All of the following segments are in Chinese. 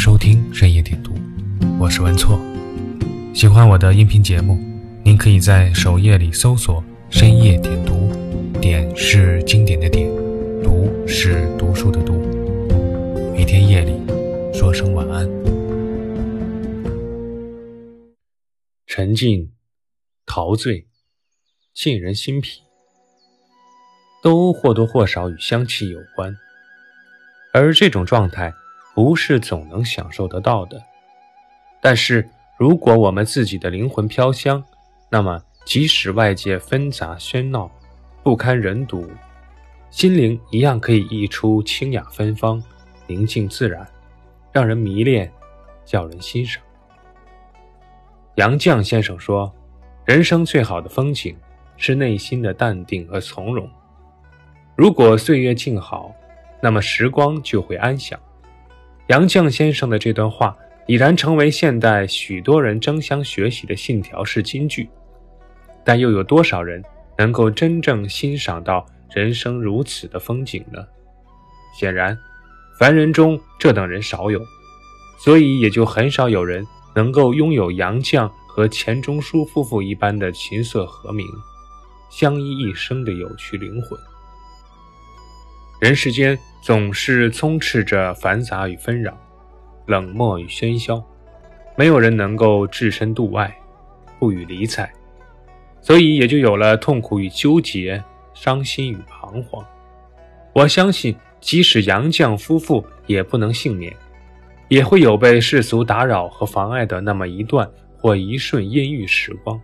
收听深夜点读，我是文措。喜欢我的音频节目，您可以在首页里搜索“深夜点读”，点是经典的点，读是读书的读。每天夜里说声晚安。沉浸、陶醉、沁人心脾，都或多或少与香气有关，而这种状态。不是总能享受得到的，但是如果我们自己的灵魂飘香，那么即使外界纷杂喧闹，不堪人睹，心灵一样可以溢出清雅芬芳，宁静自然，让人迷恋，叫人欣赏。杨绛先生说：“人生最好的风景是内心的淡定和从容。如果岁月静好，那么时光就会安详。”杨绛先生的这段话已然成为现代许多人争相学习的信条式金句，但又有多少人能够真正欣赏到人生如此的风景呢？显然，凡人中这等人少有，所以也就很少有人能够拥有杨绛和钱钟书夫妇一般的琴瑟和鸣、相依一生的有趣灵魂。人世间总是充斥着繁杂与纷扰，冷漠与喧嚣，没有人能够置身度外，不予理睬，所以也就有了痛苦与纠结，伤心与彷徨。我相信，即使杨绛夫妇也不能幸免，也会有被世俗打扰和妨碍的那么一段或一瞬阴郁时光。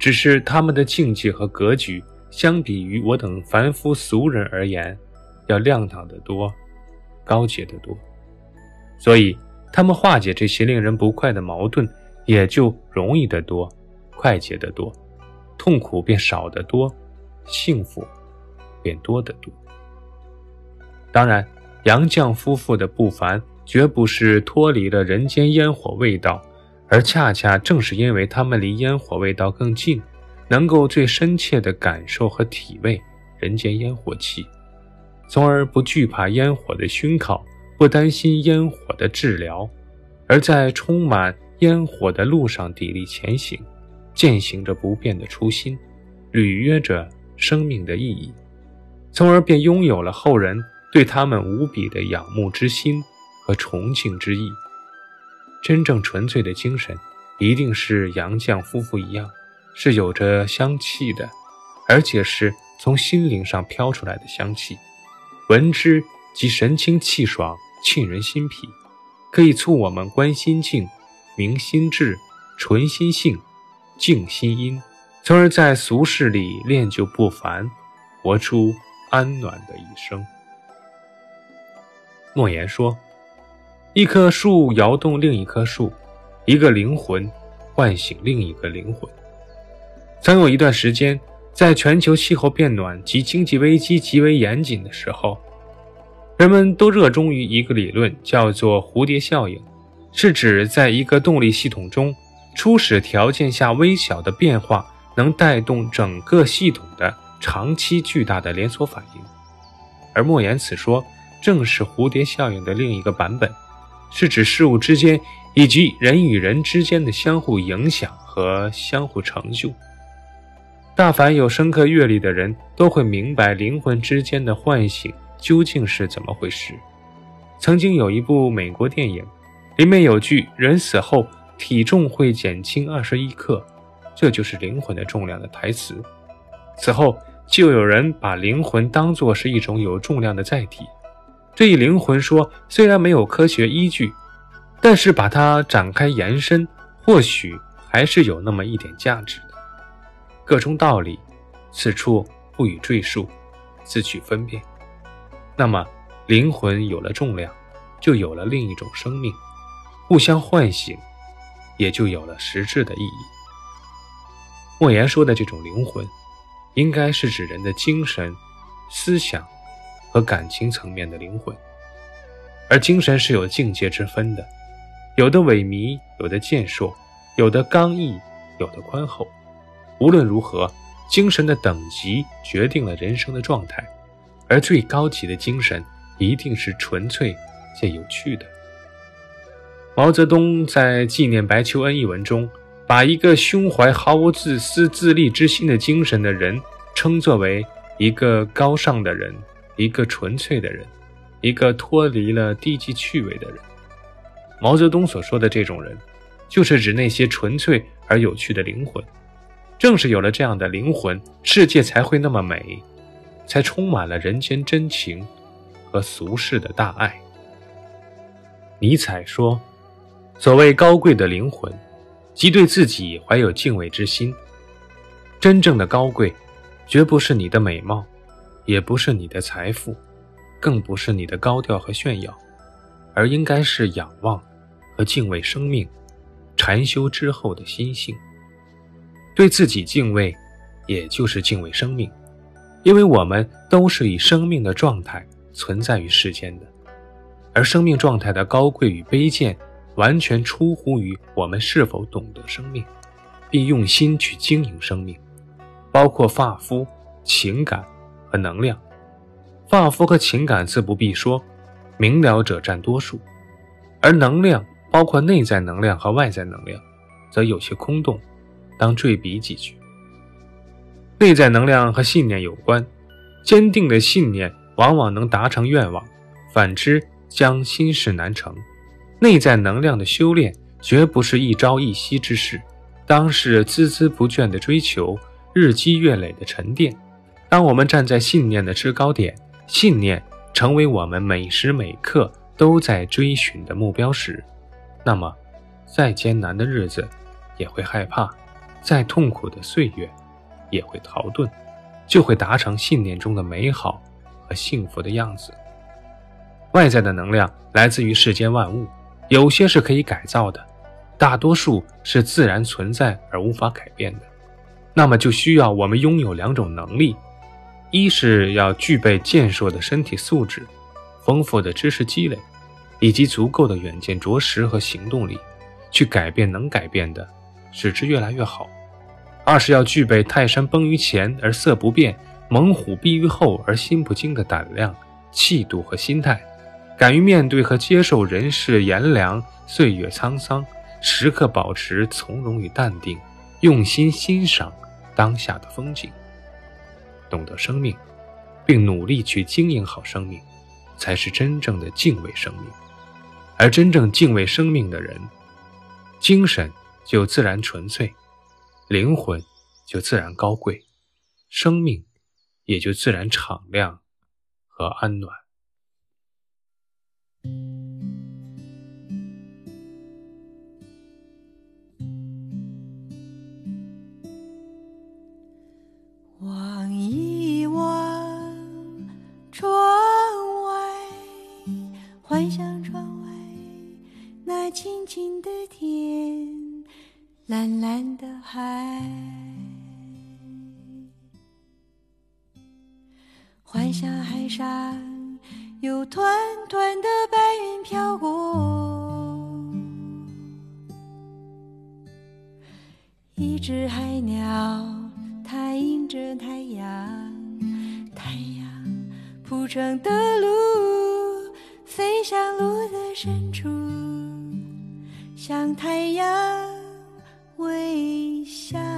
只是他们的境界和格局，相比于我等凡夫俗人而言，要亮堂得多，高洁得多，所以他们化解这些令人不快的矛盾，也就容易得多，快捷得多，痛苦便少得多，幸福便多得多。当然，杨绛夫妇的不凡，绝不是脱离了人间烟火味道，而恰恰正是因为他们离烟火味道更近，能够最深切地感受和体味人间烟火气。从而不惧怕烟火的熏烤，不担心烟火的治疗，而在充满烟火的路上砥砺前行，践行着不变的初心，履约着生命的意义，从而便拥有了后人对他们无比的仰慕之心和崇敬之意。真正纯粹的精神，一定是杨绛夫妇一样，是有着香气的，而且是从心灵上飘出来的香气。闻之即神清气爽，沁人心脾，可以促我们观心境、明心智、纯心性、静心音，从而在俗世里练就不凡，活出安暖的一生。莫言说：“一棵树摇动另一棵树，一个灵魂唤醒另一个灵魂。”曾有一段时间。在全球气候变暖及经济危机极为严谨的时候，人们都热衷于一个理论，叫做蝴蝶效应，是指在一个动力系统中，初始条件下微小的变化能带动整个系统的长期巨大的连锁反应。而莫言此说，正是蝴蝶效应的另一个版本，是指事物之间以及人与人之间的相互影响和相互成就。大凡有深刻阅历的人都会明白灵魂之间的唤醒究竟是怎么回事。曾经有一部美国电影，里面有句“人死后体重会减轻二十一克”，这就是灵魂的重量的台词。此后就有人把灵魂当作是一种有重量的载体。这一灵魂说，虽然没有科学依据，但是把它展开延伸，或许还是有那么一点价值的。各中道理，此处不予赘述，自取分辨。那么，灵魂有了重量，就有了另一种生命，互相唤醒，也就有了实质的意义。莫言说的这种灵魂，应该是指人的精神、思想和感情层面的灵魂。而精神是有境界之分的，有的萎靡，有的健硕，有的刚毅，有的宽厚。无论如何，精神的等级决定了人生的状态，而最高级的精神一定是纯粹且有趣的。毛泽东在纪念白求恩一文中，把一个胸怀毫无自私自利之心的精神的人，称作为一个高尚的人，一个纯粹的人，一个脱离了低级趣味的人。毛泽东所说的这种人，就是指那些纯粹而有趣的灵魂。正是有了这样的灵魂，世界才会那么美，才充满了人间真情和俗世的大爱。尼采说：“所谓高贵的灵魂，即对自己怀有敬畏之心。真正的高贵，绝不是你的美貌，也不是你的财富，更不是你的高调和炫耀，而应该是仰望。”和敬畏生命，禅修之后的心性，对自己敬畏，也就是敬畏生命，因为我们都是以生命的状态存在于世间的，而生命状态的高贵与卑贱，完全出乎于我们是否懂得生命，并用心去经营生命，包括发肤、情感和能量。发肤和情感自不必说，明了者占多数，而能量。包括内在能量和外在能量，则有些空洞，当缀笔几句。内在能量和信念有关，坚定的信念往往能达成愿望，反之将心事难成。内在能量的修炼绝不是一朝一夕之事，当是孜孜不倦的追求，日积月累的沉淀。当我们站在信念的制高点，信念成为我们每时每刻都在追寻的目标时，那么，再艰难的日子也会害怕，再痛苦的岁月也会逃遁，就会达成信念中的美好和幸福的样子。外在的能量来自于世间万物，有些是可以改造的，大多数是自然存在而无法改变的。那么就需要我们拥有两种能力：一是要具备健硕的身体素质，丰富的知识积累。以及足够的远见卓识和行动力，去改变能改变的，使之越来越好。二是要具备泰山崩于前而色不变，猛虎逼于后而心不惊的胆量、气度和心态，敢于面对和接受人世炎凉、岁月沧桑，时刻保持从容与淡定，用心欣赏当下的风景，懂得生命，并努力去经营好生命，才是真正的敬畏生命。而真正敬畏生命的人，精神就自然纯粹，灵魂就自然高贵，生命也就自然敞亮和安暖。蓝蓝的海，幻想海上有团团的白云飘过，一只海鸟，它迎着太阳，太阳铺成的路，飞向路的深处。向太阳微笑。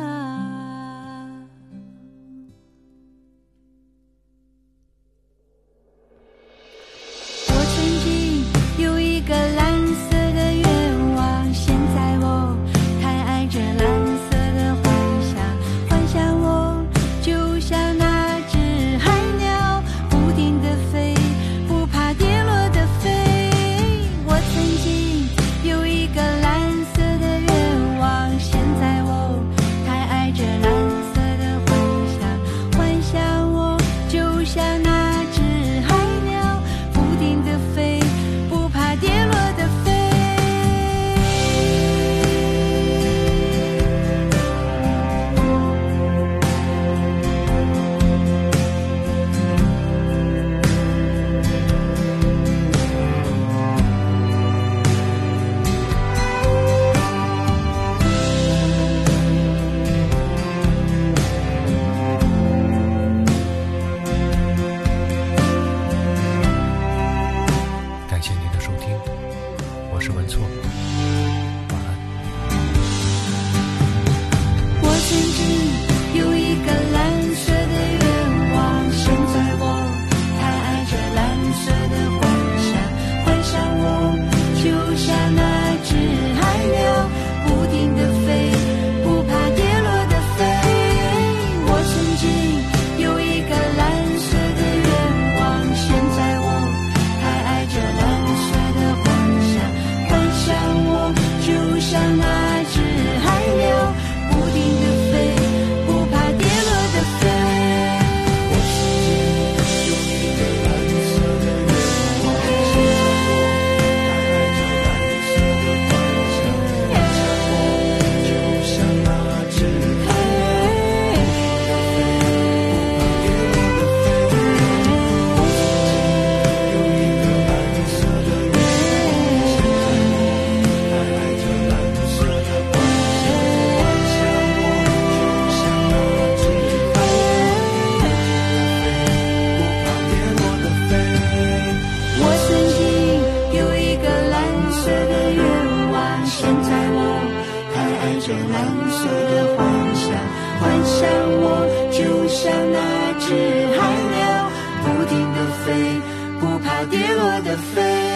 碎的幻想，幻想我就像那只海鸟，不停地飞，不怕跌落的飞。